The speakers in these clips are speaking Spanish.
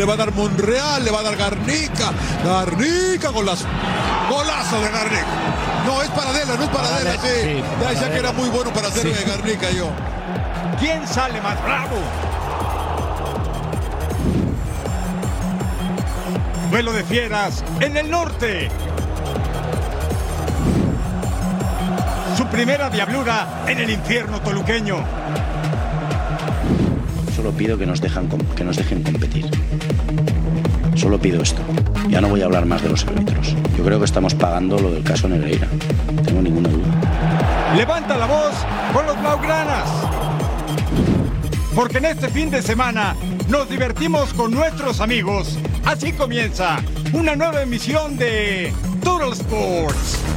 Le va a dar Monreal, le va a dar Garnica. Garnica con las golazo de Garnica. No, es para Adela, no es para Adela, sí. Ya decía que era muy bueno para hacer de Garnica yo. ¿Quién sale más bravo? Duelo de fieras en el norte. Su primera diablura en el infierno toluqueño. Solo pido que nos, dejan, que nos dejen competir. Solo pido esto. Ya no voy a hablar más de los árbitros. Yo creo que estamos pagando lo del caso Negreira. No tengo ninguna duda. Levanta la voz con los Blaugranas. Porque en este fin de semana nos divertimos con nuestros amigos. Así comienza una nueva emisión de Total Sports.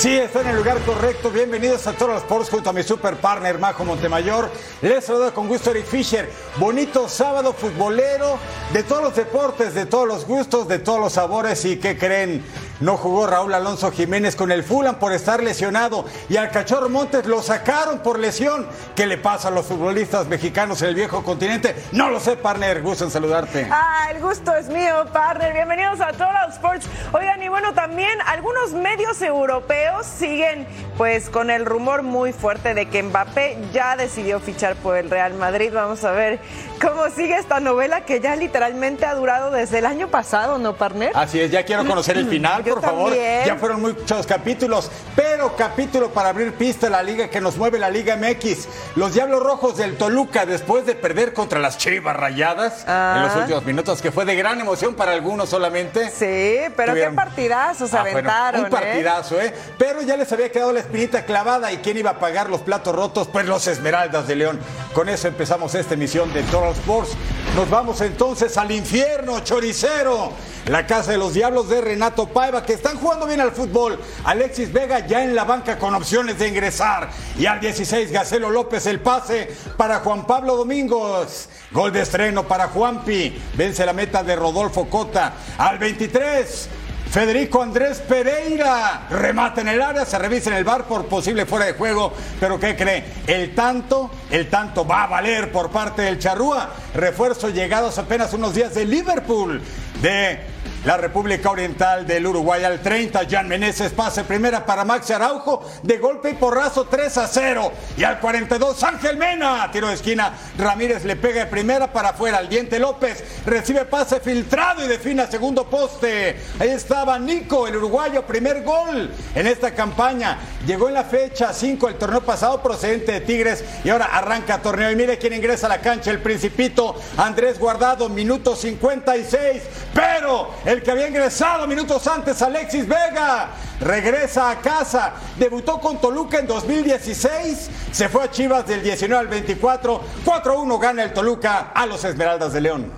Sí, está en el lugar correcto. Bienvenidos a Total Sports junto a mi super partner Majo Montemayor. Les saluda con gusto Eric Fisher. Bonito sábado futbolero de todos los deportes, de todos los gustos, de todos los sabores. ¿Y qué creen? No jugó Raúl Alonso Jiménez con el Fulham por estar lesionado y al Cachorro Montes lo sacaron por lesión. ¿Qué le pasa a los futbolistas mexicanos en el viejo continente? No lo sé, partner. Gusto en saludarte. Ah, el gusto es mío, partner. Bienvenidos a Total Sports. Oigan, y bueno, también algunos medios europeos siguen pues con el rumor muy fuerte de que Mbappé ya decidió fichar por el Real Madrid. Vamos a ver cómo sigue esta novela que ya literalmente ha durado desde el año pasado, ¿no, partner? Así es, ya quiero conocer el final, por favor. Ya fueron muchos capítulos, pero capítulo para abrir pista a la liga que nos mueve la Liga MX. Los Diablos Rojos del Toluca, después de perder contra las Chivas Rayadas en los Ah. últimos minutos, que fue de gran emoción para algunos solamente. Sí, pero Tuvieron- qué partidazos se Ah, bueno, aventaron, un ¿eh? partidazo, ¿eh? Pero ya les había quedado la espinita clavada y quién iba a pagar los platos rotos, pues los Esmeraldas de León. Con eso empezamos esta emisión de Total Sports. Nos vamos entonces al infierno, choricero. La casa de los diablos de Renato Paiva, que están jugando bien al fútbol. Alexis Vega ya en la banca con opciones de ingresar. Y al 16, Gacelo López el pase para Juan Pablo Domingos. Gol de estreno para Juanpi. Vence la meta de Rodolfo Cota. Al 23. Federico Andrés Pereira remata en el área, se revisa en el bar por posible fuera de juego, pero ¿qué cree? El tanto, el tanto va a valer por parte del Charrúa. Refuerzo llegados apenas unos días de Liverpool, de la República Oriental del Uruguay al 30. Jan Meneses pase primera para Maxi Araujo, de golpe y porrazo 3 a 0. Y al 42, Ángel Mena, tiro de esquina. Ramírez le pega de primera para afuera. Al diente López recibe pase filtrado y define segundo poste. Ahí estaba Nico, el uruguayo, primer gol en esta campaña. Llegó en la fecha 5 el torneo pasado procedente de Tigres y ahora arranca torneo. Y mire quién ingresa a la cancha, el Principito, Andrés Guardado, minuto 56. Pero el que había ingresado minutos antes, Alexis Vega, regresa a casa. Debutó con Toluca en 2016, se fue a Chivas del 19 al 24. 4-1 gana el Toluca a los Esmeraldas de León.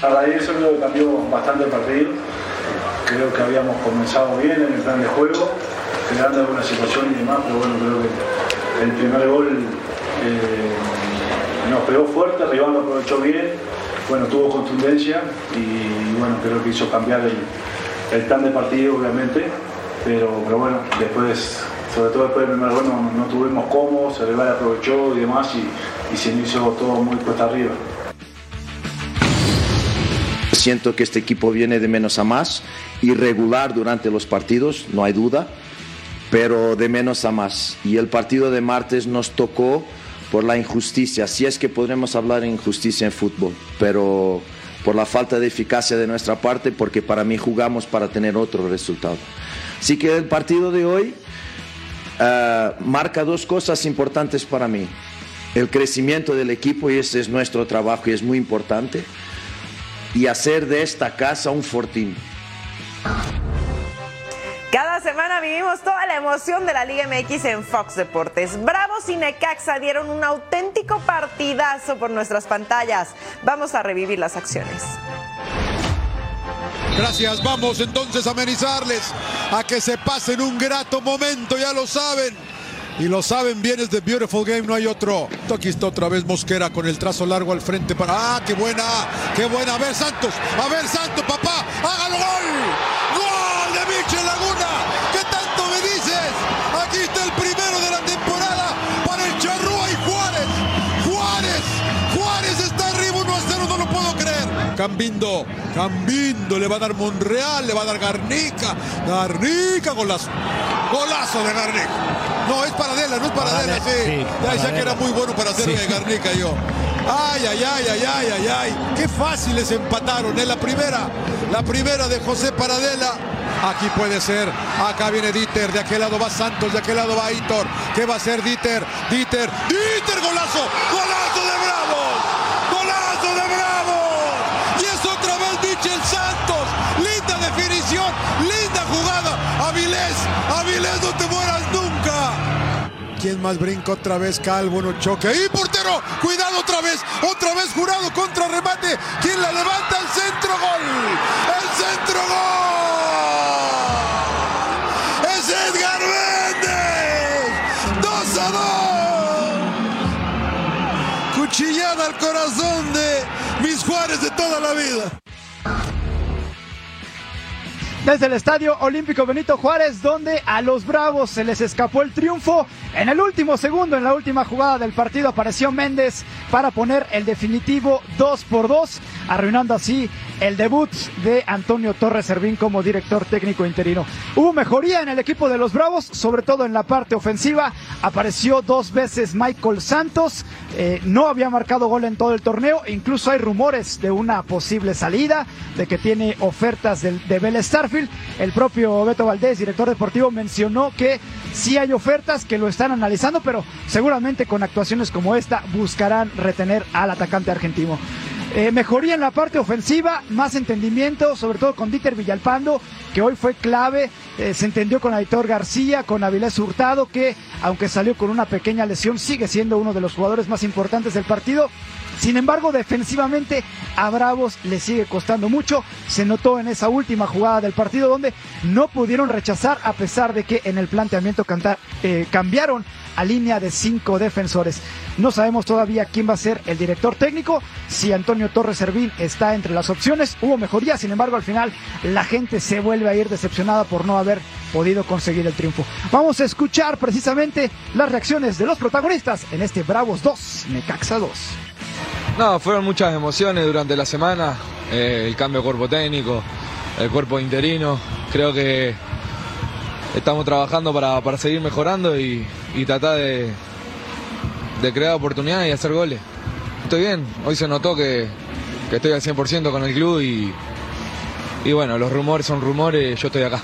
A raíz de eso creo que cambió bastante el partido. Creo que habíamos comenzado bien en el plan de juego, creando alguna situación y demás, pero bueno, creo que el primer gol eh, nos pegó fuerte, el rival lo aprovechó bien, bueno, tuvo contundencia y bueno, creo que hizo cambiar el, el plan de partido, obviamente, pero, pero bueno, después, sobre todo después del primer no, tuvimos cómo, el rival aprovechó y demás y, y se me hizo todo muy cuesta arriba. Siento que este equipo viene de menos a más, irregular durante los partidos, no hay duda, pero de menos a más. Y el partido de martes nos tocó por la injusticia, si es que podremos hablar de injusticia en fútbol, pero por la falta de eficacia de nuestra parte, porque para mí jugamos para tener otro resultado. Así que el partido de hoy eh, marca dos cosas importantes para mí. El crecimiento del equipo, y ese es nuestro trabajo y es muy importante, y hacer de esta casa un fortín. Cada semana vivimos toda la emoción de la Liga MX en Fox Deportes. Bravos y Necaxa dieron un auténtico partidazo por nuestras pantallas. Vamos a revivir las acciones. Gracias, vamos entonces a amenizarles, a que se pasen un grato momento, ya lo saben. Y lo saben bien, es de Beautiful Game, no hay otro. Aquí está otra vez Mosquera con el trazo largo al frente para. ¡Ah, qué buena! ¡Qué buena! A ver, Santos, a ver, Santos, papá, hágalo gol. ¡Gol de Michel Laguna! ¿Qué tanto me dices? Aquí está el primero de la temporada para el Charrúa y Juárez. Juárez, Juárez está arriba 1 a 0, no lo puedo creer. Cambindo, Cambindo, le va a dar Monreal, le va a dar Garnica. Garnica, golazo. Golazo de Garnica. No, es para Adela, no es para Adela, sí. Ya decía que era muy bueno para hacer de Garnica yo. Ay, ay, ay, ay, ay, ay, ay. Qué fáciles empataron en la primera. La primera de José Paradela. Aquí puede ser. Acá viene Dieter. De aquel lado va Santos. De aquel lado va Hitor. ¿Qué va a ser Dieter? Dieter. Dieter, golazo. Golazo de Bravos. Golazo de Bravos. Y es otra vez Michel Santos. Linda definición. Linda jugada. Avilés. Avilés, no te mueras nunca. ¿Quién más brinca otra vez? Calvo, no choque. ¡Y portero! ¡Cuidado otra vez! ¡Otra vez jurado contra remate! ¿Quién la levanta? ¡El centro gol! ¡El centro gol! Al corazón de mis Juárez de toda la vida. Desde el Estadio Olímpico Benito Juárez, donde a los Bravos se les escapó el triunfo. En el último segundo, en la última jugada del partido, apareció Méndez para poner el definitivo 2 por 2, arruinando así el debut de Antonio Torres Servín como director técnico interino. Hubo mejoría en el equipo de los Bravos, sobre todo en la parte ofensiva. Apareció dos veces Michael Santos, eh, no había marcado gol en todo el torneo, incluso hay rumores de una posible salida, de que tiene ofertas de, de Starfield. El propio Beto Valdés, director deportivo, mencionó que sí hay ofertas que lo están analizando, pero seguramente con actuaciones como esta buscarán retener al atacante argentino. Eh, mejoría en la parte ofensiva, más entendimiento, sobre todo con Dieter Villalpando, que hoy fue clave. Eh, se entendió con Aitor García, con Avilés Hurtado, que aunque salió con una pequeña lesión, sigue siendo uno de los jugadores más importantes del partido. Sin embargo, defensivamente a Bravos le sigue costando mucho. Se notó en esa última jugada del partido donde no pudieron rechazar a pesar de que en el planteamiento eh, cambiaron a línea de cinco defensores. No sabemos todavía quién va a ser el director técnico. Si Antonio Torres Servín está entre las opciones, hubo mejoría. Sin embargo, al final la gente se vuelve a ir decepcionada por no haber podido conseguir el triunfo. Vamos a escuchar precisamente las reacciones de los protagonistas en este Bravos 2, Necaxa 2. No, fueron muchas emociones durante la semana, eh, el cambio de cuerpo técnico, el cuerpo interino. Creo que estamos trabajando para, para seguir mejorando y, y tratar de, de, crear oportunidades y hacer goles. Estoy bien, hoy se notó que, que estoy al 100% con el club y, y bueno, los rumores son rumores, yo estoy acá.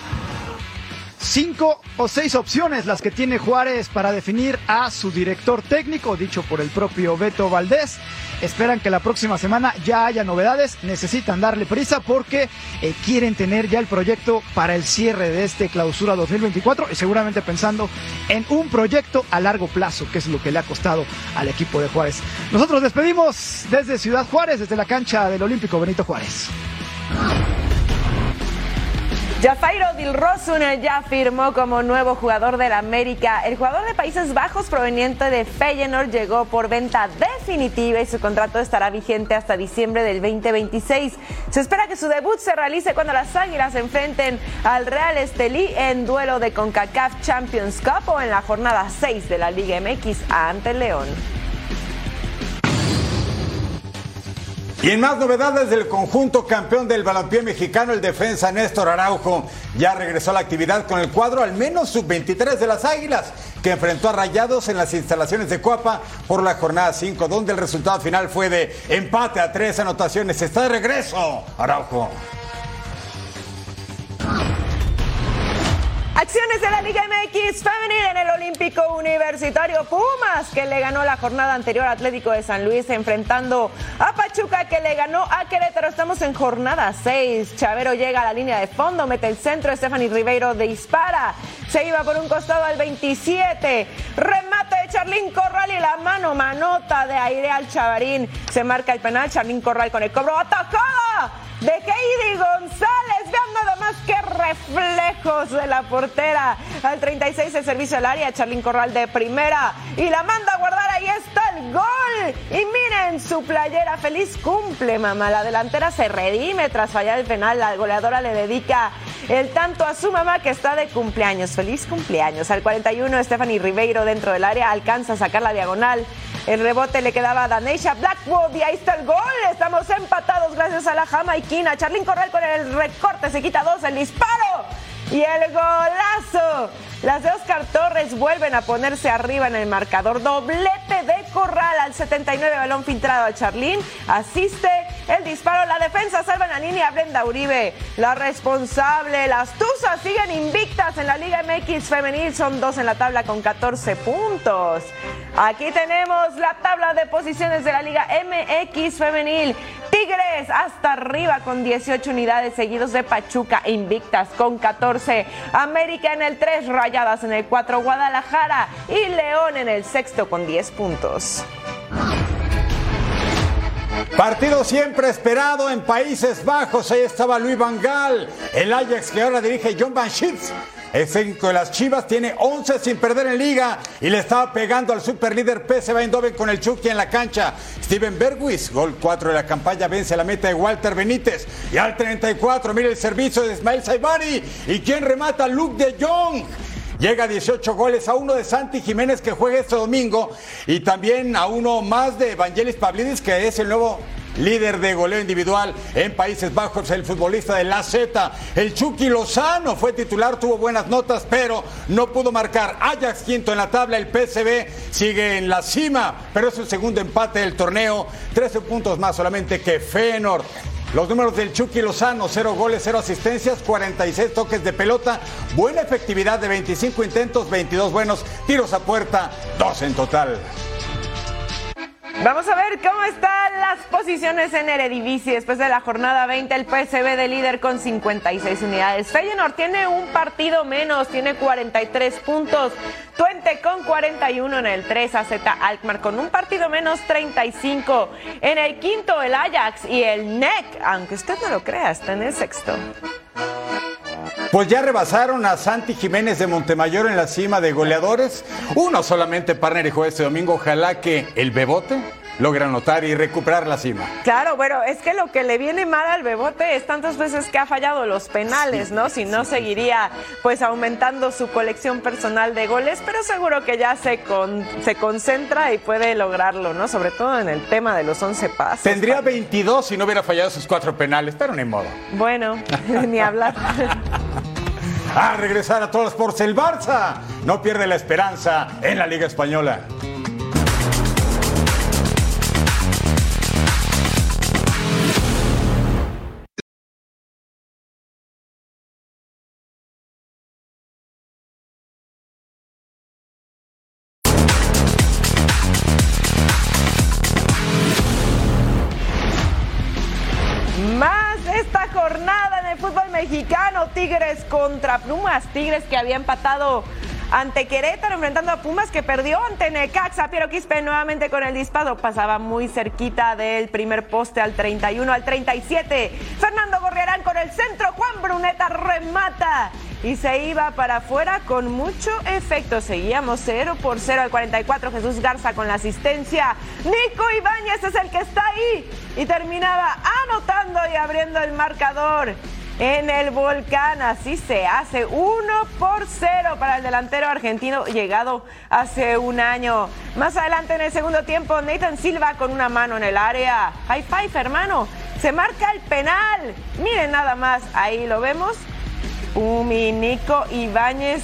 Cinco o seis opciones las que tiene Juárez para definir a su director técnico, dicho por el propio Beto Valdés. Esperan que la próxima semana ya haya novedades, necesitan darle prisa porque eh, quieren tener ya el proyecto para el cierre de este clausura 2024 y seguramente pensando en un proyecto a largo plazo, que es lo que le ha costado al equipo de Juárez. Nosotros despedimos desde Ciudad Juárez, desde la cancha del Olímpico Benito Juárez. Jafairo Dilrosun ya firmó como nuevo jugador del América. El jugador de Países Bajos proveniente de Feyenoord llegó por venta definitiva y su contrato estará vigente hasta diciembre del 2026. Se espera que su debut se realice cuando las Águilas enfrenten al Real Estelí en duelo de CONCACAF Champions Cup o en la jornada 6 de la Liga MX ante León. Y en más novedades del conjunto campeón del balompié mexicano, el defensa Néstor Araujo ya regresó a la actividad con el cuadro al menos sub-23 de las Águilas, que enfrentó a Rayados en las instalaciones de Cuapa por la jornada 5, donde el resultado final fue de empate a tres anotaciones. Está de regreso, Araujo. Acciones de la Liga MX femenil en el Olímpico Universitario Pumas, que le ganó la jornada anterior Atlético de San Luis, enfrentando a Pachuca, que le ganó a Querétaro. Estamos en jornada 6. Chavero llega a la línea de fondo, mete el centro, Stephanie Ribeiro dispara. Se iba por un costado al 27. Remate de Charlín Corral y la mano, manota de aire al Chavarín. Se marca el penal, Charlín Corral con el cobro. ¡Atacada! de Heidi González. Vean nada más que reflejos de la portera. Al 36 el servicio al área, Charlín Corral de primera. Y la manda a guardar, ahí está el gol. Y miren su playera, feliz cumple, mamá. La delantera se redime tras fallar el penal. La goleadora le dedica el tanto a su mamá que está de cumpleaños. Feliz cumpleaños. Al 41 Stephanie Ribeiro dentro del área alcanza a sacar la diagonal. El rebote le quedaba a Danesha Blackwood y ahí está el gol. Estamos empatados gracias a la jamaiquina. Charlín Corral con el recorte se quita dos, el disparo y el golazo. Las de Oscar Torres vuelven a ponerse arriba en el marcador. Doblete de Corral al 79, balón filtrado a Charlín. Asiste el disparo. La defensa salva en la línea Brenda Uribe. La responsable, las Tuzas siguen invictas en la Liga MX femenil. Son dos en la tabla con 14 puntos. Aquí tenemos la tabla de posiciones de la Liga MX femenil. Tigres hasta arriba con 18 unidades seguidos de Pachuca invictas con 14. América en el 3, Rayadas en el 4, Guadalajara y León en el sexto con 10 puntos. Partido siempre esperado en Países Bajos. Ahí estaba Luis Van Gaal, el Ajax que ahora dirige John Van Schips. El técnico de las Chivas tiene 11 sin perder en liga y le estaba pegando al superlíder PSV Eindhoven con el Chucky en la cancha. Steven Bergwis, gol 4 de la campaña, vence la meta de Walter Benítez. Y al 34, mire el servicio de Ismael Saibari. ¿Y quién remata? Luke de Jong. Llega a 18 goles a uno de Santi Jiménez que juega este domingo y también a uno más de Evangelis Pavlidis que es el nuevo líder de goleo individual en Países Bajos, el futbolista de la Z. El Chucky Lozano fue titular, tuvo buenas notas, pero no pudo marcar. Ajax quinto en la tabla, el PSV sigue en la cima, pero es el segundo empate del torneo. 13 puntos más solamente que Fenor. Los números del Chucky Lozano, 0 goles, 0 asistencias, 46 toques de pelota, buena efectividad de 25 intentos, 22 buenos, tiros a puerta, 2 en total. Vamos a ver cómo están las posiciones en Eredivisie. Después de la jornada 20, el PSV de líder con 56 unidades. Feyenoord tiene un partido menos, tiene 43 puntos. Twente con 41 en el 3, AZ Alkmaar con un partido menos, 35. En el quinto, el Ajax y el NEC, aunque usted no lo crea, está en el sexto. Pues ya rebasaron a Santi Jiménez de Montemayor en la cima de goleadores. Uno solamente partner dijo este domingo. Ojalá que el Bebote logre anotar y recuperar la cima. Claro, bueno, es que lo que le viene mal al Bebote es tantas veces que ha fallado los penales, ¿no? Si no, seguiría pues aumentando su colección personal de goles, pero seguro que ya se, con, se concentra y puede lograrlo, ¿no? Sobre todo en el tema de los 11 pasos. Tendría 22 si no hubiera fallado sus cuatro penales, pero ni modo. Bueno, ni hablar. A regresar a todos por el Barça. No pierde la esperanza en la Liga Española. Contra Pumas, Tigres que había empatado ante Querétaro, enfrentando a Pumas que perdió ante Necaxa. Piero Quispe nuevamente con el disparo, pasaba muy cerquita del primer poste al 31, al 37. Fernando Gorriarán con el centro, Juan Bruneta remata y se iba para afuera con mucho efecto. Seguíamos 0 por 0 al 44. Jesús Garza con la asistencia. Nico Ibáñez es el que está ahí y terminaba anotando y abriendo el marcador. En el volcán. Así se hace 1 por 0 para el delantero argentino llegado hace un año. Más adelante en el segundo tiempo, Nathan Silva con una mano en el área. High five, hermano. Se marca el penal. Miren nada más, ahí lo vemos. Nico Ibáñez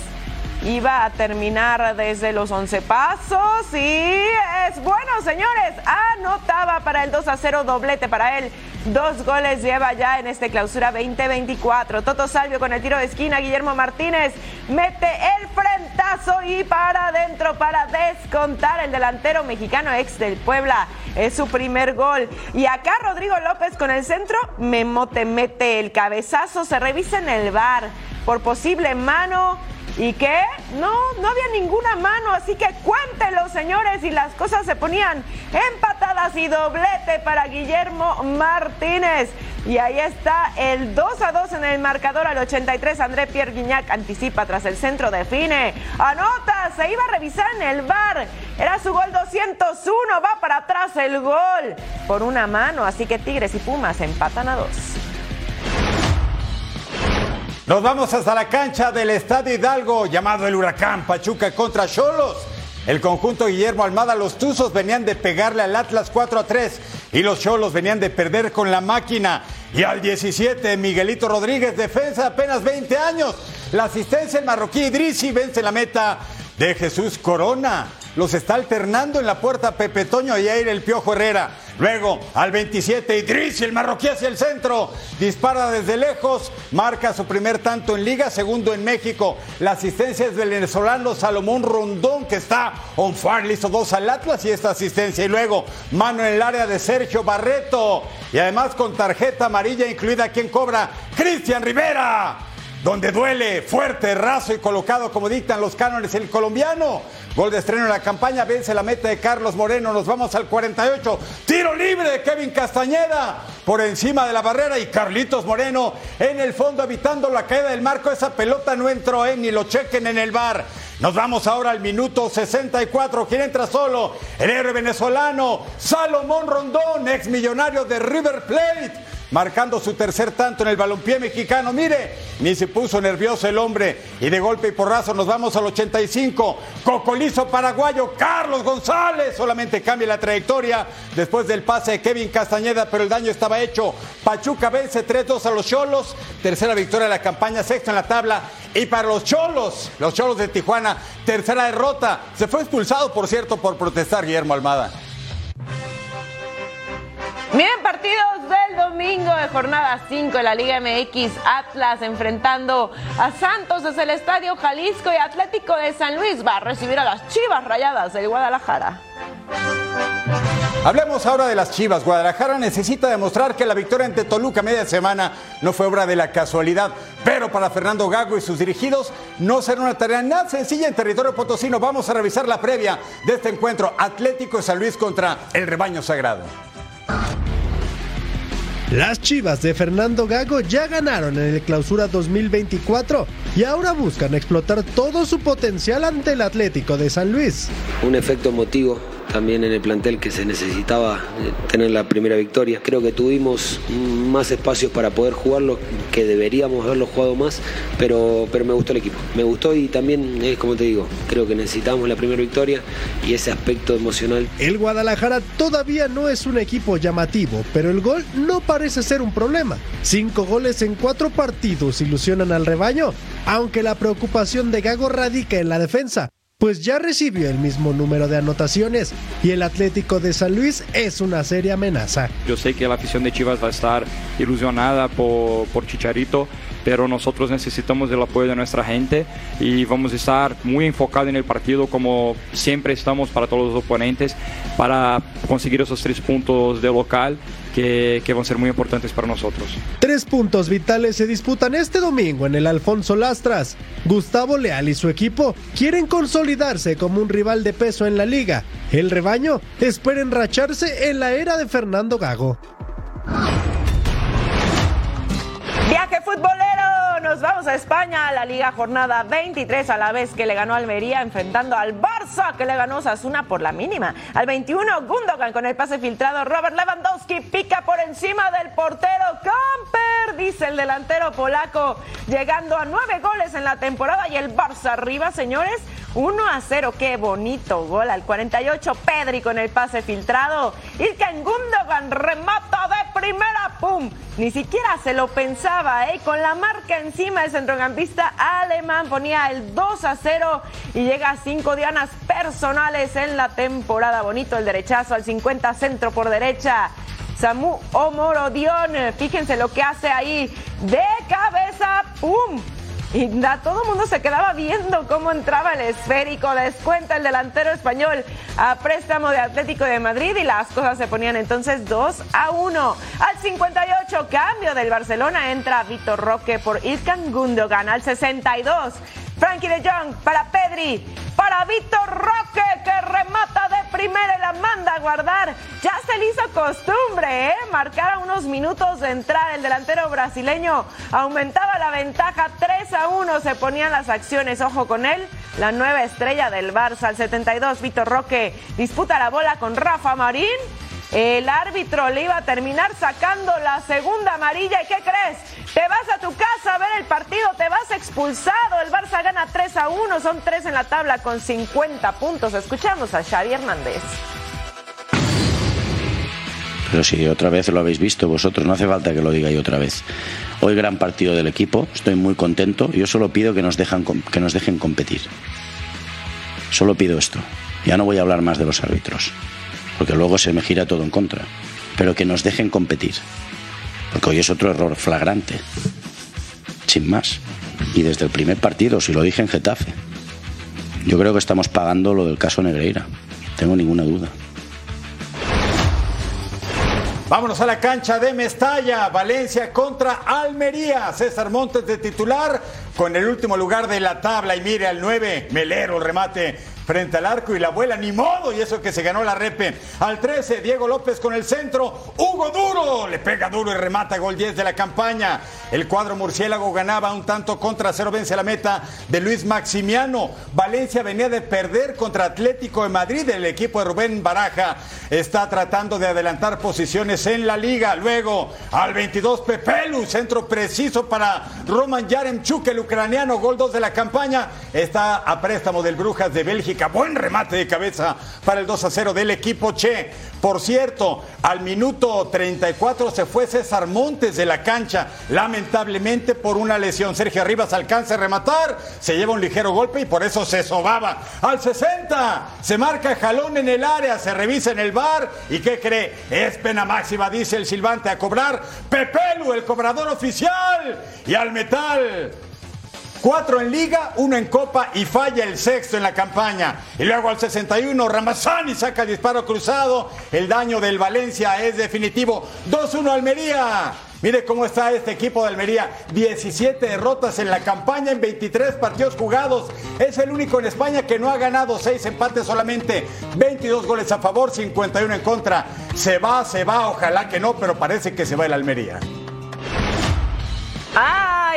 iba a terminar desde los 11 pasos y es bueno, señores. Anotaba para el 2 a 0 doblete para él. Dos goles lleva ya en este clausura 2024. Toto Salvio con el tiro de esquina. Guillermo Martínez mete el frentazo y para adentro para descontar el delantero mexicano ex del Puebla. Es su primer gol. Y acá Rodrigo López con el centro. Memote mete el cabezazo. Se revisa en el bar por posible mano ¿Y qué? No, no había ninguna mano, así que cuéntenlo, señores, y las cosas se ponían empatadas y doblete para Guillermo Martínez. Y ahí está el 2 a 2 en el marcador al 83. André Pierre Guignac anticipa tras el centro, define. Anota, se iba a revisar en el bar. Era su gol 201, va para atrás el gol por una mano. Así que Tigres y Pumas empatan a dos. Nos vamos hasta la cancha del Estadio Hidalgo, llamado el Huracán Pachuca contra Cholos. El conjunto Guillermo Almada, los Tuzos venían de pegarle al Atlas 4 a 3 y los Cholos venían de perder con la máquina. Y al 17, Miguelito Rodríguez, defensa apenas 20 años. La asistencia el marroquí Idrisi vence la meta de Jesús Corona. Los está alternando en la puerta Pepe Toño y el Piojo Herrera. Luego al 27 Idris, el marroquí hacia el centro, dispara desde lejos, marca su primer tanto en liga, segundo en México. La asistencia es del venezolano Salomón Rondón que está on fire, le hizo dos al Atlas y esta asistencia. Y luego mano en el área de Sergio Barreto y además con tarjeta amarilla incluida quien cobra Cristian Rivera donde duele, fuerte, raso y colocado como dictan los cánones el colombiano. Gol de estreno en la campaña, vence la meta de Carlos Moreno, nos vamos al 48. Tiro libre de Kevin Castañeda por encima de la barrera y Carlitos Moreno en el fondo evitando la caída del marco. Esa pelota no entró, eh, ni lo chequen en el bar. Nos vamos ahora al minuto 64. ¿Quién entra solo? El héroe venezolano Salomón Rondón, ex millonario de River Plate marcando su tercer tanto en el balompié mexicano. Mire, ni se puso nervioso el hombre y de golpe y porrazo nos vamos al 85. Cocolizo paraguayo Carlos González solamente cambia la trayectoria después del pase de Kevin Castañeda, pero el daño estaba hecho. Pachuca vence 3-2 a los Cholos, tercera victoria de la campaña, sexta en la tabla. Y para los Cholos, los Cholos de Tijuana, tercera derrota. Se fue expulsado, por cierto, por protestar Guillermo Almada. Miren partidos del domingo de jornada 5 de la Liga MX. Atlas enfrentando a Santos desde el Estadio Jalisco y Atlético de San Luis va a recibir a las Chivas Rayadas del Guadalajara. Hablemos ahora de las Chivas. Guadalajara necesita demostrar que la victoria ante Toluca media semana no fue obra de la casualidad, pero para Fernando Gago y sus dirigidos no será una tarea nada sencilla en territorio potosino. Vamos a revisar la previa de este encuentro Atlético de San Luis contra el rebaño sagrado. Las Chivas de Fernando Gago ya ganaron en el Clausura 2024 y ahora buscan explotar todo su potencial ante el Atlético de San Luis. Un efecto emotivo también en el plantel que se necesitaba eh, tener la primera victoria. Creo que tuvimos más espacios para poder jugarlo, que deberíamos haberlo jugado más, pero, pero me gustó el equipo. Me gustó y también es como te digo, creo que necesitamos la primera victoria y ese aspecto emocional. El Guadalajara todavía no es un equipo llamativo, pero el gol no parece ser un problema. Cinco goles en cuatro partidos ilusionan al rebaño, aunque la preocupación de Gago radica en la defensa pues ya recibió el mismo número de anotaciones y el Atlético de San Luis es una seria amenaza. Yo sé que la afición de Chivas va a estar ilusionada por, por Chicharito, pero nosotros necesitamos el apoyo de nuestra gente y vamos a estar muy enfocados en el partido como siempre estamos para todos los oponentes para conseguir esos tres puntos de local que, que, van a ser muy importantes para nosotros. Tres puntos vitales se disputan este domingo en el Alfonso Lastras. Gustavo Leal y su equipo quieren consolidarse como un rival de peso en la liga. El rebaño espera enracharse en la era de Fernando Gago. Viaje futbolero nos vamos a España, a la Liga Jornada 23, a la vez que le ganó Almería, enfrentando al Barça, que le ganó Sasuna por la mínima. Al 21, Gundogan con el pase filtrado, Robert Lewandowski pica por encima del portero Camper, dice el delantero polaco, llegando a nueve goles en la temporada y el Barça arriba, señores. 1 a 0, qué bonito gol al 48, Pedri con el pase filtrado. Ilkan Gundogan remata de primera, ¡pum! Ni siquiera se lo pensaba, ¿eh? Con la marca encima, el centrocampista alemán ponía el 2 a 0 y llega a 5 dianas personales en la temporada. Bonito el derechazo al 50 centro por derecha. Samu Omorodion, fíjense lo que hace ahí de cabeza, ¡pum! Y todo el mundo se quedaba viendo cómo entraba el esférico. Descuenta el delantero español a préstamo de Atlético de Madrid y las cosas se ponían entonces 2 a 1. Al 58, cambio del Barcelona, entra Vitor Roque por Ilkan Gundogan. Al 62, Frankie de Jong para Pedri, para Víctor Roque que remata de primera y la manda a guardar. Ya se le hizo costumbre, ¿eh? Marcar a unos minutos de entrar el delantero brasileño. Aumentaba la ventaja 3 a 1, se ponían las acciones. Ojo con él, la nueva estrella del Barça. Al 72, Víctor Roque disputa la bola con Rafa Marín. El árbitro le iba a terminar sacando la segunda amarilla. ¿Y qué crees? Te vas a tu casa a ver el partido, te vas expulsado. El Barça gana 3 a 1, son 3 en la tabla con 50 puntos. Escuchamos a Xavi Hernández. Pero si otra vez lo habéis visto vosotros, no hace falta que lo diga yo otra vez. Hoy gran partido del equipo, estoy muy contento. Yo solo pido que nos, dejan, que nos dejen competir. Solo pido esto. Ya no voy a hablar más de los árbitros porque luego se me gira todo en contra. Pero que nos dejen competir, porque hoy es otro error flagrante, sin más. Y desde el primer partido, si lo dije en Getafe, yo creo que estamos pagando lo del caso Negreira, tengo ninguna duda. Vámonos a la cancha de Mestalla, Valencia contra Almería. César Montes de titular con el último lugar de la tabla y mire al 9, Melero, el remate frente al arco y la abuela, ni modo, y eso que se ganó la repe. Al 13, Diego López con el centro, Hugo Duro, le pega duro y remata gol 10 de la campaña. El cuadro murciélago ganaba un tanto contra cero, vence la meta de Luis Maximiano. Valencia venía de perder contra Atlético de Madrid, el equipo de Rubén Baraja está tratando de adelantar posiciones en la liga. Luego, al 22, Pepelu, centro preciso para Roman Yaremchuk, el ucraniano, gol 2 de la campaña. Está a préstamo del Brujas de Bélgica Buen remate de cabeza para el 2 a 0 del equipo Che. Por cierto, al minuto 34 se fue César Montes de la cancha, lamentablemente por una lesión. Sergio Arribas alcanza a rematar, se lleva un ligero golpe y por eso se sobaba. Al 60 se marca jalón en el área, se revisa en el bar y ¿qué cree? Es pena máxima, dice el silbante a cobrar. Pepelu, el cobrador oficial. Y al metal Cuatro en liga, uno en copa y falla el sexto en la campaña. Y luego al 61, Ramazani saca el disparo cruzado. El daño del Valencia es definitivo. 2-1 Almería. Mire cómo está este equipo de Almería. 17 derrotas en la campaña en 23 partidos jugados. Es el único en España que no ha ganado 6 empates solamente. 22 goles a favor, 51 en contra. Se va, se va, ojalá que no, pero parece que se va el Almería.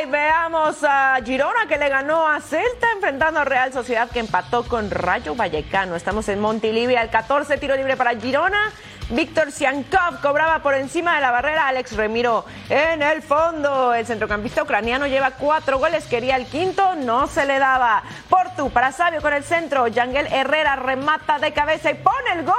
Veamos a Girona que le ganó a Celta enfrentando a Real Sociedad que empató con Rayo Vallecano. Estamos en Montilivia, el 14 tiro libre para Girona. Víctor Siankov cobraba por encima de la barrera. Alex Remiro en el fondo. El centrocampista ucraniano lleva cuatro goles. Quería el quinto, no se le daba. Portu para Sabio con el centro. Yangel Herrera remata de cabeza y pone el gol.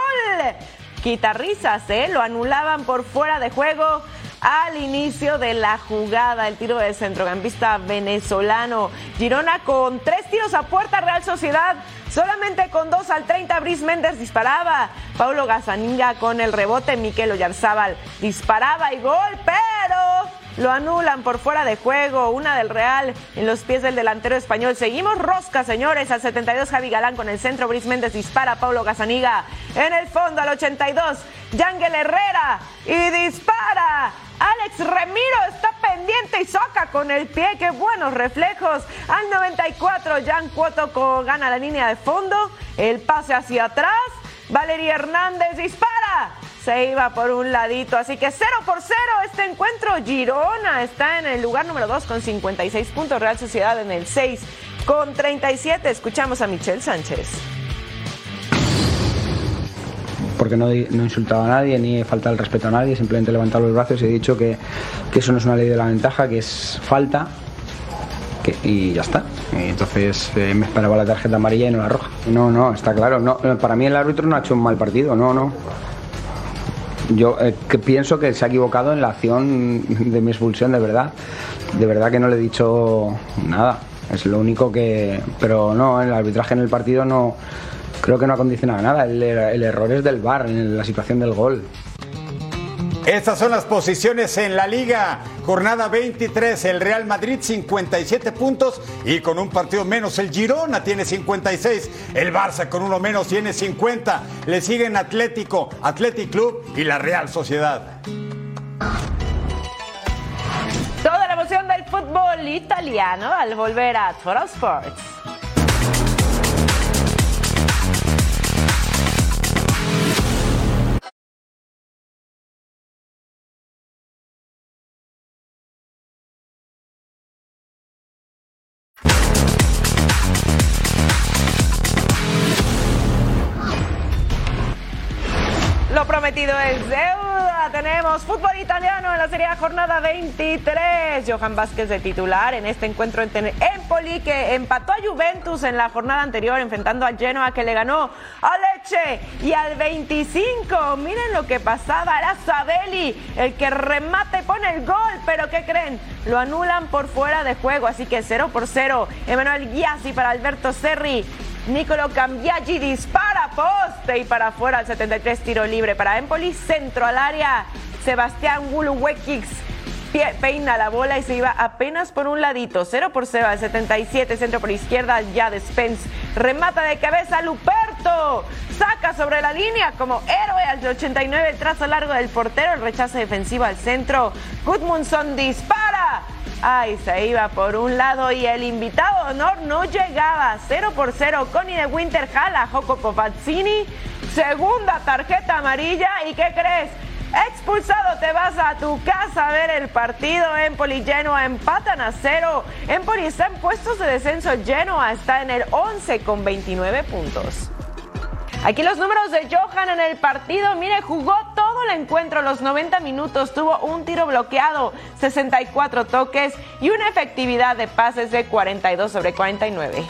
Quita risas, ¿eh? Lo anulaban por fuera de juego al inicio de la jugada. El tiro del centrocampista venezolano. Girona con tres tiros a puerta, Real Sociedad solamente con dos al 30. Brice Méndez disparaba. Paulo Gazaninga con el rebote. Miquel Oyarzábal disparaba y gol, pero lo anulan por fuera de juego. Una del Real en los pies del delantero español. Seguimos rosca, señores. Al 72, Javi Galán con el centro. Brice Méndez dispara. Paulo Gazaniga en el fondo al 82. Yangel Herrera y dispara. Alex Remiro está pendiente y saca con el pie. Qué buenos reflejos. Al 94, Jan Cuoto gana la línea de fondo. El pase hacia atrás. Valeria Hernández dispara se iba por un ladito. Así que 0 por 0 este encuentro. Girona está en el lugar número 2 con 56 puntos. Real Sociedad en el 6 con 37. Escuchamos a Michelle Sánchez. Porque no, no he insultado a nadie ni he faltado el respeto a nadie, simplemente he levantado los brazos y he dicho que, que eso no es una ley de la ventaja, que es falta que, y ya está. Entonces eh, me esperaba la tarjeta amarilla y no la roja. No, no, está claro. No, para mí el árbitro no ha hecho un mal partido, no, no. Yo eh, que pienso que se ha equivocado en la acción de mi expulsión, de verdad. De verdad que no le he dicho nada. Es lo único que. Pero no, el arbitraje en el partido no. Creo que no ha condicionado nada. El, el error es del VAR en la situación del gol. Estas son las posiciones en la liga. Jornada 23, el Real Madrid 57 puntos y con un partido menos el Girona tiene 56. El Barça con uno menos tiene 50. Le siguen Atlético, Athletic Club y la Real Sociedad. Toda la emoción del fútbol italiano al volver a Total Sports. Prometido es deuda. Tenemos fútbol italiano en la Serie A jornada 23. Johan Vázquez de titular en este encuentro en Empoli que empató a Juventus en la jornada anterior enfrentando a Genoa que le ganó a Leche y al 25. Miren lo que pasaba. Era Sabelli el que remata y pone el gol. Pero ¿qué creen? Lo anulan por fuera de juego. Así que 0 por 0. Emanuel Giassi para Alberto Serri. Nicolo Cambiaggi dispara poste y para afuera al 73 tiro libre para Empoli, centro al área. Sebastián Wuluwekix peina la bola y se iba apenas por un ladito. 0 por 0 al 77, centro por izquierda, ya Spence. Remata de cabeza Luperto. Saca sobre la línea como héroe al 89, el trazo largo del portero, el rechazo defensivo al centro. Gudmundsson dispara. Ay, se iba por un lado y el invitado honor no llegaba. 0 por 0. Connie de Winter jala Joco Popazzini. Segunda tarjeta amarilla. ¿Y qué crees? Expulsado, te vas a tu casa a ver el partido. Empoli Genoa empatan a cero. Empoli está en puestos de descenso. Genoa está en el 11 con 29 puntos. Aquí los números de Johan en el partido. Mire, jugó todo el encuentro, los 90 minutos. Tuvo un tiro bloqueado, 64 toques y una efectividad de pases de 42 sobre 49.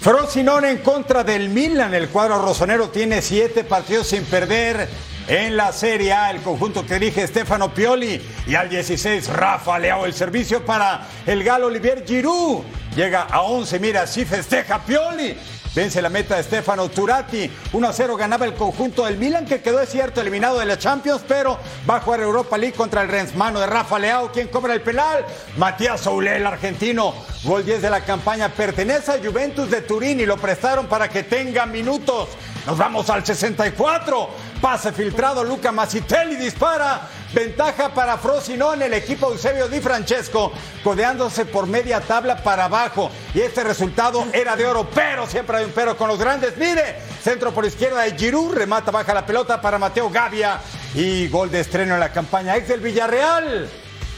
Frosinone en contra del Milan. El cuadro rosonero tiene siete partidos sin perder. En la Serie A, el conjunto que dirige Stefano Pioli y al 16 Rafa Leao el servicio para el galo Olivier Giroud. Llega a 11, mira, así festeja Pioli. Vence la meta de Stefano Turati. 1 a 0 ganaba el conjunto del Milan, que quedó, es cierto, eliminado de la Champions, pero va a jugar Europa League contra el Rensmano de Rafa Leao. ¿Quién cobra el penal? Matías Oulé, el argentino. Gol 10 de la campaña. Pertenece a Juventus de Turín y lo prestaron para que tenga minutos. Nos vamos al 64. Pase filtrado. Luca Masitelli dispara. Ventaja para Frosinone, el equipo Eusebio Di Francesco, codeándose por media tabla para abajo. Y este resultado era de oro, pero siempre hay un pero con los grandes. Mire, centro por izquierda de Giroud, remata baja la pelota para Mateo Gavia. Y gol de estreno en la campaña ex del Villarreal.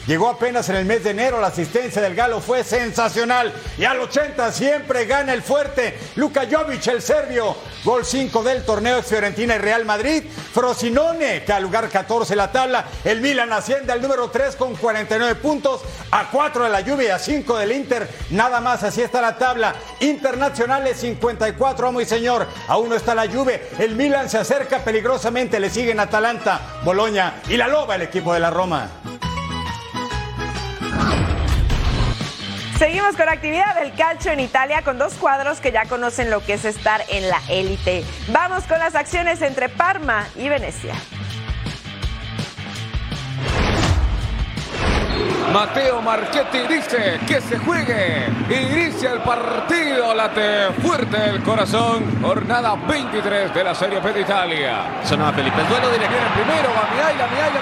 Llegó apenas en el mes de enero, la asistencia del Galo fue sensacional. Y al 80 siempre gana el fuerte. Luka el serbio. Gol 5 del torneo Fiorentina y Real Madrid. Frosinone, que al lugar 14 la tabla. El Milan asciende al número 3 con 49 puntos. A 4 de la lluvia y a 5 del Inter. Nada más, así está la tabla. Internacionales 54, amo y señor. Aún no está la lluvia. El Milan se acerca peligrosamente. Le siguen Atalanta, Boloña y la Loba, el equipo de la Roma. Seguimos con actividad del calcio en Italia con dos cuadros que ya conocen lo que es estar en la élite. Vamos con las acciones entre Parma y Venecia. Mateo Marchetti dice que se juegue. Inicia el partido, late fuerte el corazón. Jornada 23 de la Serie B de Italia. Sonaba Felipe. El duelo directo. Viene primero, va Miaila, Miaila,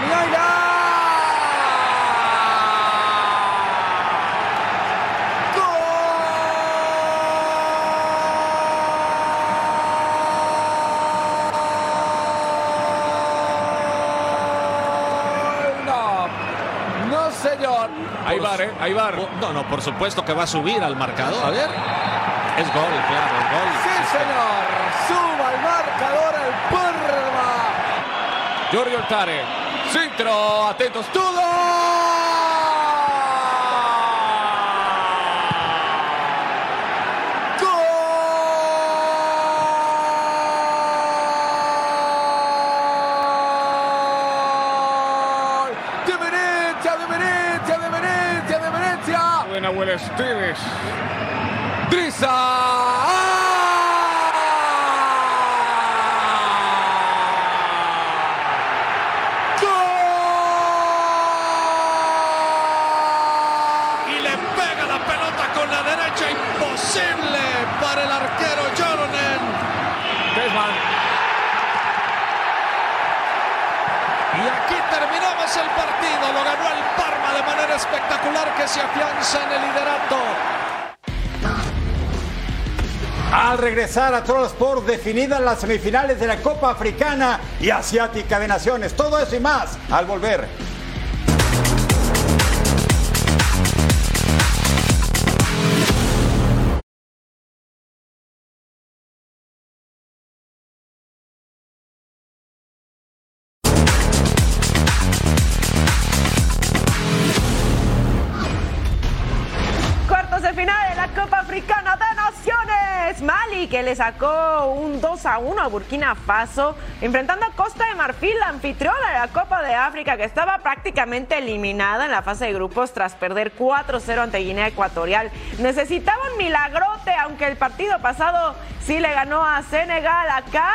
Va, su- ¿eh? Ahí va. No, no, por supuesto que va a subir al marcador. A ver. Es gol, claro, es gol. Sí, señor. Suba al marcador el Parma. Giorgio Altare. Centro. Atentos todos. ¡Gol! ¡De Venecia, de Venecia, de Venecia, de Buena Esteves. Drisa. Y le pega la pelota con la derecha. Imposible para el arquero Joronen. Y aquí terminamos el partido. Lo ganó el de manera espectacular que se afianza en el liderato. Al regresar a Troll Sport, definidas las semifinales de la Copa Africana y Asiática de Naciones. Todo eso y más al volver. Le sacó un 2 a 1 a Burkina Faso, enfrentando a Costa de Marfil, la anfitriona de la Copa de África, que estaba prácticamente eliminada en la fase de grupos tras perder 4-0 ante Guinea Ecuatorial. Necesitaba un milagrote, aunque el partido pasado sí le ganó a Senegal acá.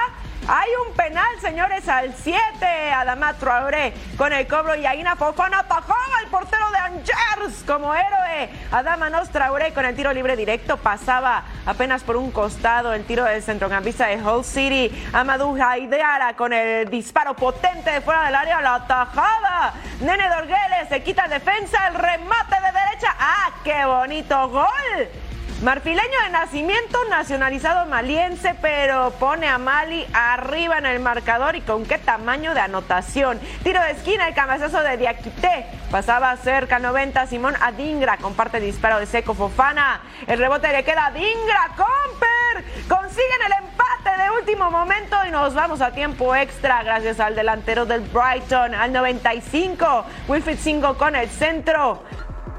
Hay un penal, señores, al 7. Adama Traoré con el cobro y Aina Fofana atajaba al portero de Angers como héroe. Adama Traoré con el tiro libre directo pasaba apenas por un costado el tiro del centrocampista de Hull City. Amadou Haidara con el disparo potente de fuera del área, la atajada. Nene Dorgueles se quita el defensa, el remate de derecha. ¡Ah, qué bonito gol! Marfileño de nacimiento, nacionalizado maliense, pero pone a Mali arriba en el marcador y con qué tamaño de anotación. Tiro de esquina, el cabezazo de Diakité. Pasaba cerca 90 Simón Adingra, comparte disparo de Seco Fofana. El rebote le queda a Adingra, Comper. Consiguen el empate de último momento y nos vamos a tiempo extra gracias al delantero del Brighton al 95. Wilfried Singo con el centro.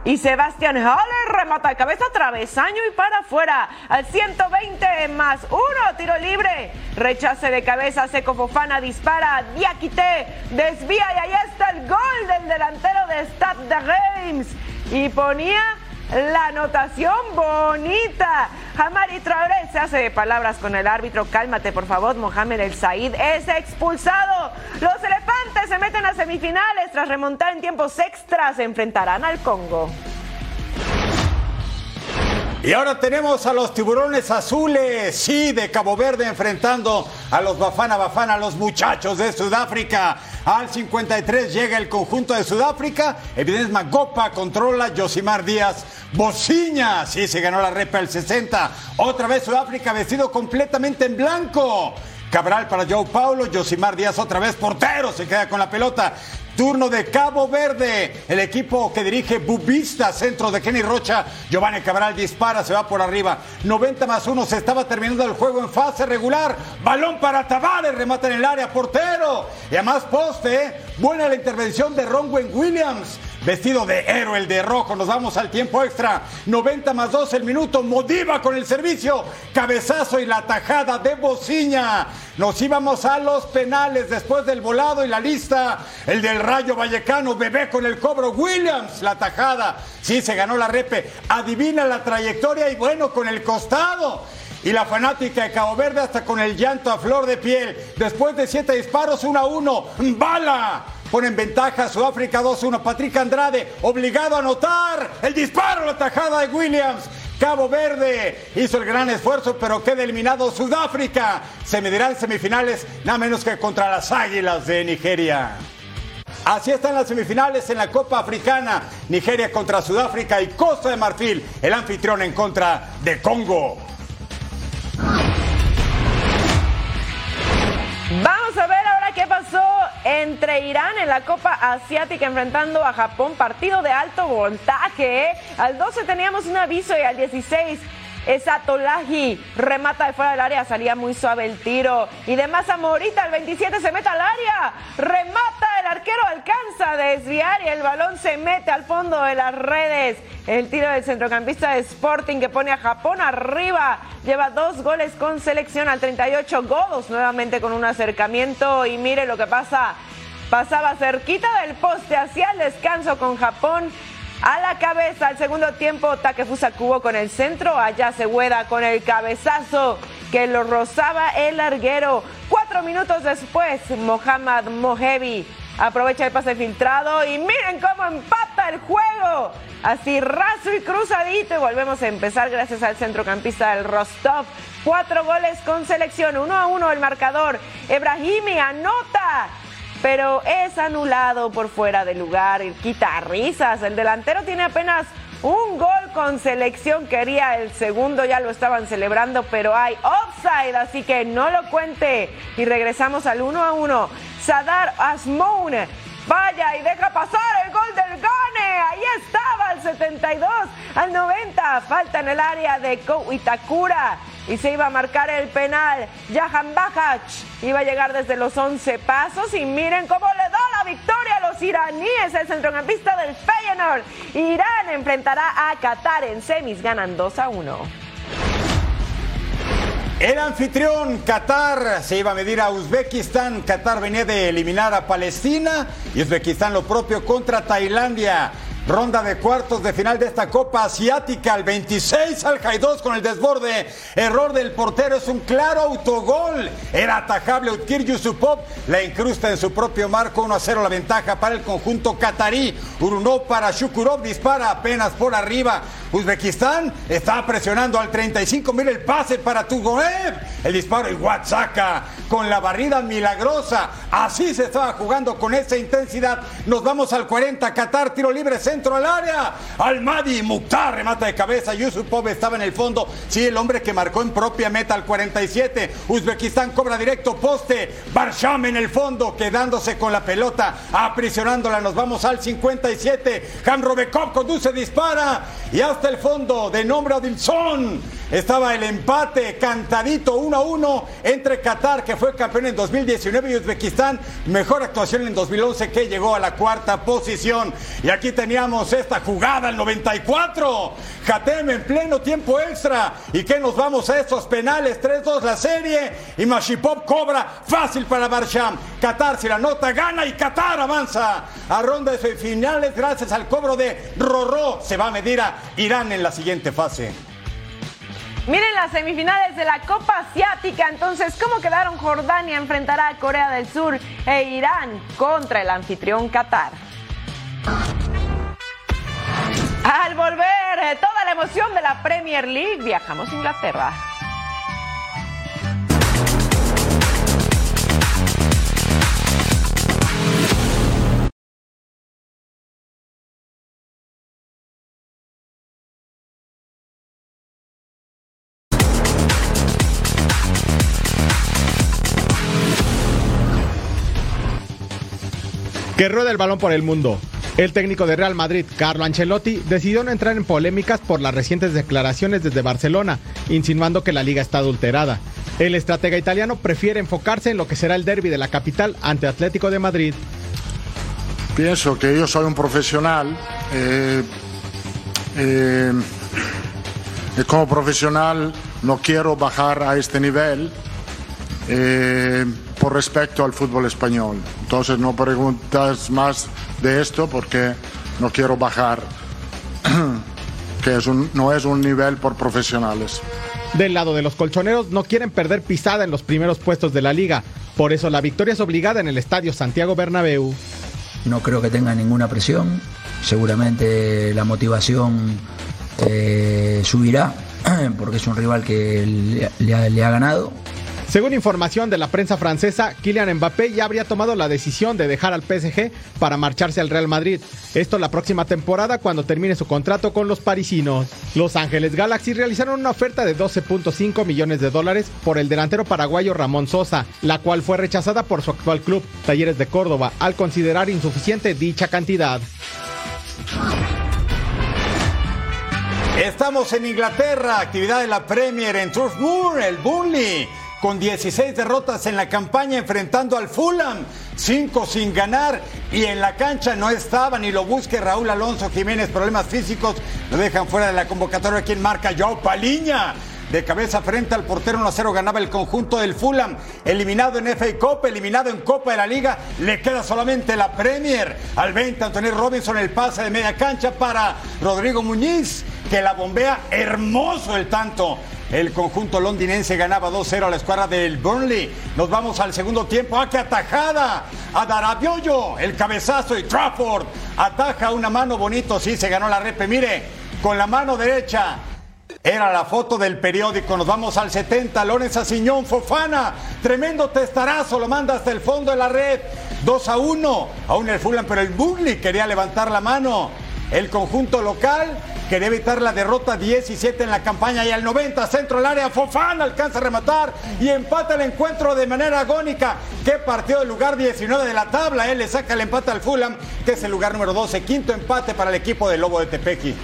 Y Sebastián Haller remata de cabeza, travesaño y para afuera. Al 120 más uno, tiro libre. Rechace de cabeza, Seco Fofana dispara. Diakité desvía y ahí está el gol del delantero de Stade de Reims. Y ponía la anotación bonita. Hamari Traoré se hace de palabras con el árbitro. Cálmate, por favor. Mohamed El Said es expulsado. Los elefantes se meten a semifinales. Tras remontar en tiempos extras, se enfrentarán al Congo. Y ahora tenemos a los tiburones azules, sí, de Cabo Verde enfrentando a los Bafana Bafana, los muchachos de Sudáfrica. Al 53 llega el conjunto de Sudáfrica. Evidentes Magopa controla Josimar Díaz. Bociña, sí, se ganó la repa el 60. Otra vez Sudáfrica vestido completamente en blanco. Cabral para Joe Paulo, Josimar Díaz otra vez portero, se queda con la pelota. Turno de Cabo Verde, el equipo que dirige Bubista, centro de Kenny Rocha. Giovanni Cabral dispara, se va por arriba. 90 más 1, se estaba terminando el juego en fase regular. Balón para Tavares, remata en el área, portero. Y a más poste, ¿eh? buena la intervención de Ronwen Williams. Vestido de héroe, el de rojo, nos vamos al tiempo extra. 90 más 2 el minuto, Modiva con el servicio. Cabezazo y la tajada de Bociña. Nos íbamos a los penales después del volado y la lista. El del Rayo Vallecano, bebé con el cobro. Williams, la tajada. Sí, se ganó la repe. Adivina la trayectoria y bueno, con el costado. Y la fanática de Cabo Verde hasta con el llanto a flor de piel. Después de siete disparos, 1 a 1. ¡Bala! Pone en ventaja Sudáfrica 2-1. Patrick Andrade, obligado a anotar. El disparo, la tajada de Williams. Cabo Verde hizo el gran esfuerzo, pero queda eliminado Sudáfrica. Se medirán semifinales, nada menos que contra las Águilas de Nigeria. Así están las semifinales en la Copa Africana. Nigeria contra Sudáfrica y Costa de Marfil, el anfitrión en contra de Congo. Vamos a ver ahora qué pasó entre Irán en la Copa Asiática enfrentando a Japón, partido de alto voltaje. ¿eh? Al 12 teníamos un aviso y al 16 Esatolahi remata de fuera del área, salía muy suave el tiro. Y de Massa Morita, el 27 se mete al área, remata, arquero alcanza a desviar y el balón se mete al fondo de las redes. El tiro del centrocampista de Sporting que pone a Japón arriba, lleva dos goles con selección al 38 godos, nuevamente con un acercamiento. Y mire lo que pasa, pasaba cerquita del poste hacia el descanso con Japón a la cabeza, al segundo tiempo, Takefusa Kubo con el centro. Allá se hueda con el cabezazo que lo rozaba el larguero. Cuatro minutos después, Mohamed Mohebi aprovecha el pase filtrado y miren cómo empata el juego. Así raso y cruzadito y volvemos a empezar gracias al centrocampista del Rostov. Cuatro goles con selección, uno a uno el marcador. Ebrahimi anota pero es anulado por fuera de lugar. Quita risas. El delantero tiene apenas un gol con selección. Quería el segundo, ya lo estaban celebrando, pero hay offside, así que no lo cuente. Y regresamos al 1 a 1. Sadar Asmoun vaya y deja pasar el gol del Gane. Ahí estaba al 72, al 90. Falta en el área de Kou Itakura y se iba a marcar el penal. Jahan Bajach iba a llegar desde los 11 pasos y miren cómo le da la victoria a los iraníes, el centrocampista del Feyenoord. Irán enfrentará a Qatar en semis, ganan 2 a 1. El anfitrión Qatar se iba a medir a Uzbekistán. Qatar venía de eliminar a Palestina y Uzbekistán lo propio contra Tailandia. Ronda de cuartos de final de esta Copa Asiática, el 26 al 2 con el desborde. Error del portero, es un claro autogol. Era atajable Utkir Yusupov, la incrusta en su propio marco, 1 a 0 la ventaja para el conjunto catarí. Urunov para Shukurov, dispara apenas por arriba. Uzbekistán está presionando al 35, mira el pase para Tugoev. El disparo y Huachaca con la barrida milagrosa. Así se estaba jugando con esa intensidad. Nos vamos al 40, Qatar, tiro libre, centro al área. Almadi, Mukhtar, remata de cabeza. Yusupov estaba en el fondo. Sí, el hombre que marcó en propia meta al 47. Uzbekistán cobra directo poste. Barsham en el fondo, quedándose con la pelota, aprisionándola. Nos vamos al 57. Robekov conduce, dispara. Y hasta el fondo, de nombre Odilson. Estaba el empate cantadito 1 a 1 entre Qatar, que fue campeón en 2019, y Uzbekistán, mejor actuación en 2011, que llegó a la cuarta posición. Y aquí esta jugada, el 94. Hatem en pleno tiempo extra. ¿Y que nos vamos a estos penales? 3-2 la serie. Y Mashipov cobra fácil para Barsham. Qatar, si la nota, gana y Qatar avanza a ronda de semifinales gracias al cobro de Rorró. Se va a medir a Irán en la siguiente fase. Miren las semifinales de la Copa Asiática. Entonces, ¿cómo quedaron? Jordania enfrentará a Corea del Sur e Irán contra el anfitrión Qatar. Al volver, eh, toda la emoción de la Premier League, viajamos a Inglaterra. Que rueda el balón por el mundo. El técnico de Real Madrid, Carlo Ancelotti, decidió no entrar en polémicas por las recientes declaraciones desde Barcelona, insinuando que la liga está adulterada. El estratega italiano prefiere enfocarse en lo que será el derby de la capital ante Atlético de Madrid. Pienso que yo soy un profesional. Eh, eh, como profesional no quiero bajar a este nivel. Eh, por respecto al fútbol español. Entonces no preguntas más de esto porque no quiero bajar, que es un, no es un nivel por profesionales. Del lado de los colchoneros no quieren perder pisada en los primeros puestos de la liga, por eso la victoria es obligada en el estadio Santiago Bernabéu. No creo que tenga ninguna presión, seguramente la motivación eh, subirá porque es un rival que le ha ganado Según información de la prensa francesa, Kylian Mbappé ya habría tomado la decisión de dejar al PSG para marcharse al Real Madrid. Esto la próxima temporada cuando termine su contrato con los parisinos. Los Ángeles Galaxy realizaron una oferta de 12.5 millones de dólares por el delantero paraguayo Ramón Sosa, la cual fue rechazada por su actual club, Talleres de Córdoba, al considerar insuficiente dicha cantidad. Estamos en Inglaterra, actividad de la Premier en Turf Moor, el Burnley, con 16 derrotas en la campaña enfrentando al Fulham, 5 sin ganar y en la cancha no estaba ni lo busque Raúl Alonso Jiménez, problemas físicos, lo dejan fuera de la convocatoria, quien marca Joao Paliña. De cabeza frente al portero 1-0 ganaba el conjunto del Fulham. Eliminado en FA Cup, eliminado en Copa de la Liga. Le queda solamente la Premier. Al 20, Antonio Robinson, el pase de media cancha para Rodrigo Muñiz, que la bombea hermoso el tanto. El conjunto londinense ganaba 2-0 a la escuadra del Burnley. Nos vamos al segundo tiempo. ¡Ah, qué atajada! A Darabioyo, el cabezazo y Trafford ataja una mano bonito. Sí, se ganó la repe. Mire, con la mano derecha era la foto del periódico. Nos vamos al 70. Lorenz Asiñón, Fofana. Tremendo testarazo. Lo manda hasta el fondo de la red. 2 a 1. Aún el Fulham, pero el Burnley quería levantar la mano. El conjunto local quería evitar la derrota 17 en la campaña y al 90 centro del área Fofana alcanza a rematar y empata el encuentro de manera agónica. Qué partido del lugar 19 de la tabla. Él le saca el empate al Fulham, que es el lugar número 12. Quinto empate para el equipo del Lobo de Tepequi.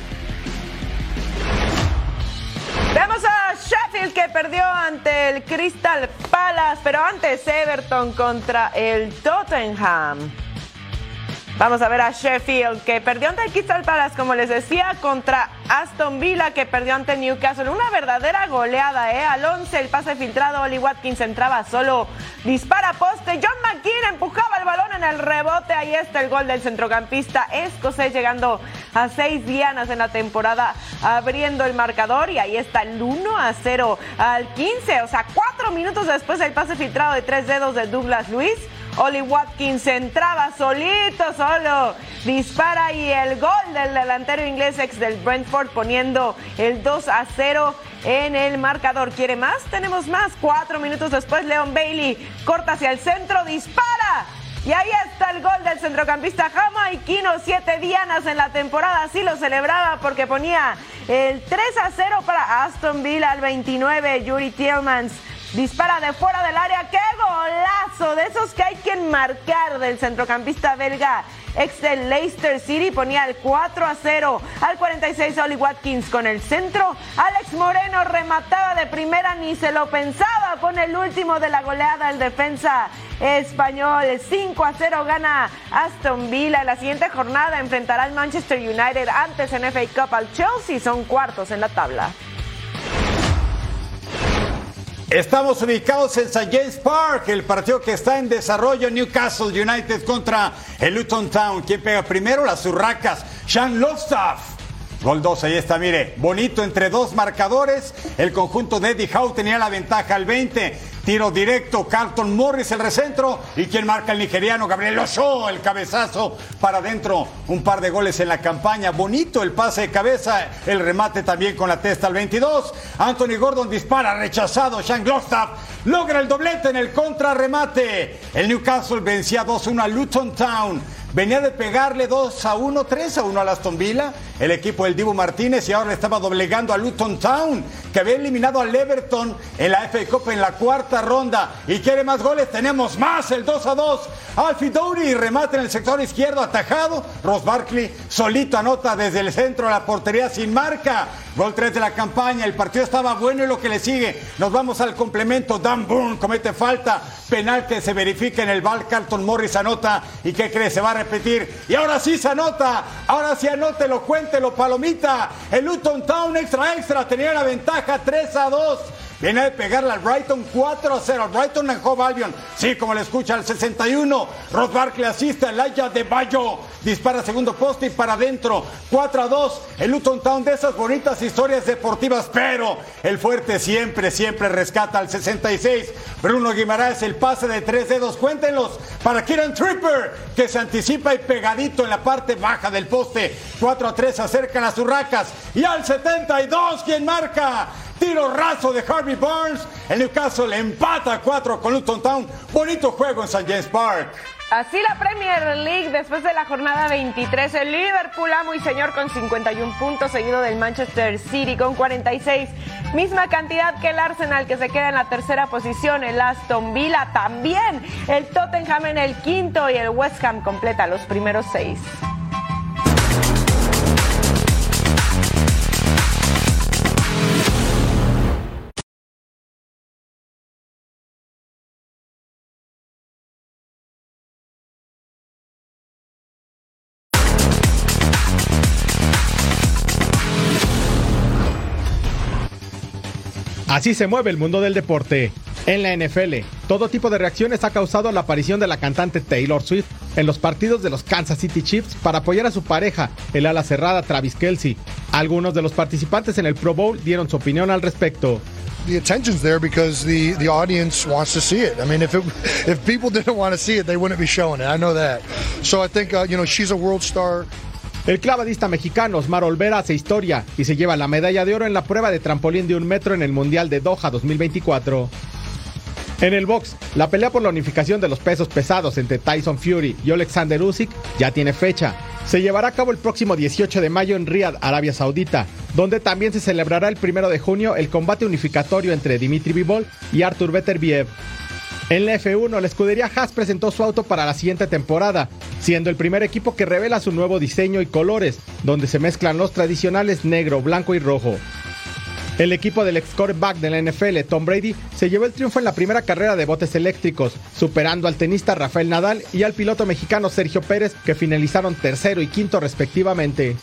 Vemos a Sheffield que perdió ante el Crystal Palace, pero antes Everton contra el Tottenham. Vamos a ver a Sheffield que perdió ante Crystal Palace, como les decía, contra Aston Villa que perdió ante Newcastle. Una verdadera goleada, ¿eh? Al 11 el pase filtrado, Oli Watkins entraba solo, dispara poste. John McKean empujaba el balón en el rebote. Ahí está el gol del centrocampista escocés llegando a seis dianas en la temporada, abriendo el marcador. Y ahí está el 1 a 0 al 15. O sea, cuatro minutos después del pase filtrado de tres dedos de Douglas Luis. Oli Watkins entraba solito, solo dispara y el gol del delantero inglés ex del Brentford poniendo el 2 a 0 en el marcador. ¿Quiere más? Tenemos más. Cuatro minutos después, Leon Bailey corta hacia el centro, dispara. Y ahí está el gol del centrocampista jamaiquino, siete dianas en la temporada, así lo celebraba porque ponía el 3 a 0 para Aston Villa al 29, Yuri Tillmans Dispara de fuera del área. ¡Qué golazo! De esos que hay que marcar del centrocampista belga ex del Leicester City. Ponía el 4 a 0 al 46 Oli Watkins con el centro. Alex Moreno remataba de primera, ni se lo pensaba. Pone el último de la goleada el defensa español. 5 a 0 gana Aston Villa. En la siguiente jornada enfrentará al Manchester United antes en FA Cup al Chelsea. Son cuartos en la tabla. Estamos ubicados en St. James Park, el partido que está en desarrollo, Newcastle United contra el Luton Town. ¿Quién pega primero? Las Urracas. Sean Lofstaff. Gol 2, ahí está, mire, bonito entre dos marcadores. El conjunto de Eddie Howe tenía la ventaja al 20. Tiro directo, Carlton Morris el recentro. ¿Y quien marca el nigeriano? Gabriel Ochoa, el cabezazo para adentro. Un par de goles en la campaña. Bonito el pase de cabeza, el remate también con la testa al 22. Anthony Gordon dispara, rechazado. Sean Glogstaff logra el doblete en el contrarremate. El Newcastle vencía 2-1 a Luton Town. Venía de pegarle 2 a 1, 3 a 1 a Aston Villa, el equipo del Dibu Martínez, y ahora le estaba doblegando a Luton Town, que había eliminado al Everton en la FA Cup en la cuarta ronda. Y quiere más goles, tenemos más, el 2 a 2. Alfie Douri remate en el sector izquierdo, atajado. Ross Barkley solito anota desde el centro de la portería sin marca. Gol 3 de la campaña, el partido estaba bueno y lo que le sigue. Nos vamos al complemento. Dan Bourne comete falta. Penal que se verifica en el Val. Carlton Morris anota. ¿Y qué cree? Se va a Y ahora sí se anota. Ahora sí anótelo, cuéntelo, palomita. El Luton Town extra extra tenía la ventaja 3 a 2. Viene de pegarle al Brighton 4 a 0. Al Brighton en Hove Albion. Sí, como le escucha, al 61. Ross Barkley asiste a Laia de Bayo. Dispara segundo poste y para adentro. 4 a 2. El Luton Town de esas bonitas historias deportivas. Pero el fuerte siempre, siempre rescata al 66. Bruno Guimaraes, el pase de tres dedos. Cuéntenlos para Kieran Tripper, que se anticipa y pegadito en la parte baja del poste. 4 a 3 acercan las urracas. Y al 72, quien marca? Tiro raso de Harvey Barnes. El Newcastle empata a 4 con Luton Town. Bonito juego en St. James Park. Así la Premier League después de la jornada 23. El Liverpool amo y señor con 51 puntos, seguido del Manchester City con 46. Misma cantidad que el Arsenal que se queda en la tercera posición. El Aston Villa también. El Tottenham en el quinto y el West Ham completa los primeros seis. Así se mueve el mundo del deporte. En la NFL, todo tipo de reacciones ha causado la aparición de la cantante Taylor Swift en los partidos de los Kansas City Chiefs para apoyar a su pareja, el ala cerrada Travis Kelsey. Algunos de los participantes en el Pro Bowl dieron su opinión al respecto. the attention's there because the the audience wants to see it. I mean, if it, if people didn't want to see it, they wouldn't be showing it. I know that. So I think uh, you know she's a world star. El clavadista mexicano Osmar Olvera hace historia y se lleva la medalla de oro en la prueba de trampolín de un metro en el Mundial de Doha 2024. En el box, la pelea por la unificación de los pesos pesados entre Tyson Fury y Alexander Usyk ya tiene fecha. Se llevará a cabo el próximo 18 de mayo en Riyadh, Arabia Saudita, donde también se celebrará el 1 de junio el combate unificatorio entre Dimitri Bivol y Artur Beterbiev. En la F1, la escudería Haas presentó su auto para la siguiente temporada, siendo el primer equipo que revela su nuevo diseño y colores, donde se mezclan los tradicionales negro, blanco y rojo. El equipo del ex quarterback de la NFL, Tom Brady, se llevó el triunfo en la primera carrera de botes eléctricos, superando al tenista Rafael Nadal y al piloto mexicano Sergio Pérez, que finalizaron tercero y quinto respectivamente.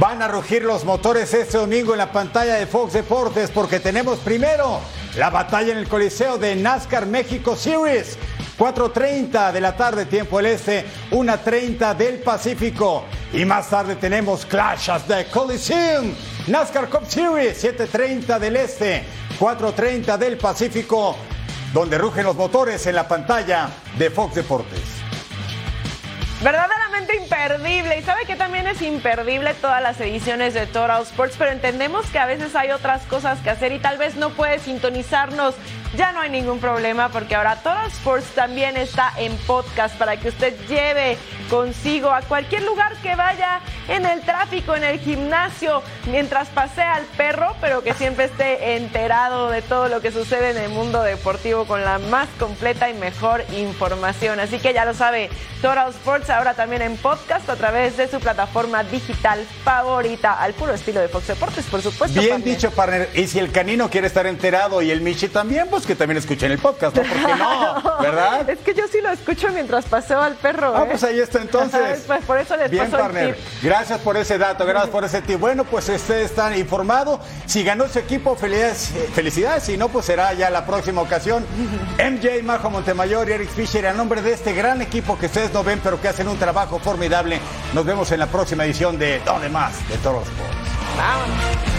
Van a rugir los motores este domingo en la pantalla de Fox Deportes porque tenemos primero la batalla en el Coliseo de NASCAR México Series. 4.30 de la tarde, tiempo del este, 1.30 del Pacífico. Y más tarde tenemos Clash of the Coliseum, NASCAR Cup Series, 7.30 del este, 4.30 del Pacífico, donde rugen los motores en la pantalla de Fox Deportes. Imperdible. Y sabe que también es imperdible todas las ediciones de Total Sports, pero entendemos que a veces hay otras cosas que hacer y tal vez no puede sintonizarnos. Ya no hay ningún problema porque ahora Total Sports también está en podcast para que usted lleve consigo a cualquier lugar que vaya en el tráfico, en el gimnasio, mientras pasea al perro, pero que siempre esté enterado de todo lo que sucede en el mundo deportivo con la más completa y mejor información. Así que ya lo sabe, Total Sports ahora también en podcast a través de su plataforma digital favorita, al puro estilo de Fox Deportes, por supuesto. Bien partner. dicho, partner. Y si el canino quiere estar enterado y el Michi también, pues que también escuchen el podcast, ¿no? ¿Por qué no? ¿Verdad? Es que yo sí lo escucho mientras paseo al perro. Ah, ¿eh? pues ahí está entonces. Pues por eso les Bien, el partner. tip. Gracias por ese dato, gracias por ese tip. Bueno, pues ustedes están informados. Si ganó su equipo, felicidades. felicidades. Si no, pues será ya la próxima ocasión. MJ, Majo Montemayor y Eric Fisher, a nombre de este gran equipo que ustedes no ven, pero que hacen un trabajo formidable. Nos vemos en la próxima edición de Donde Más de Toros Sports. Vámonos.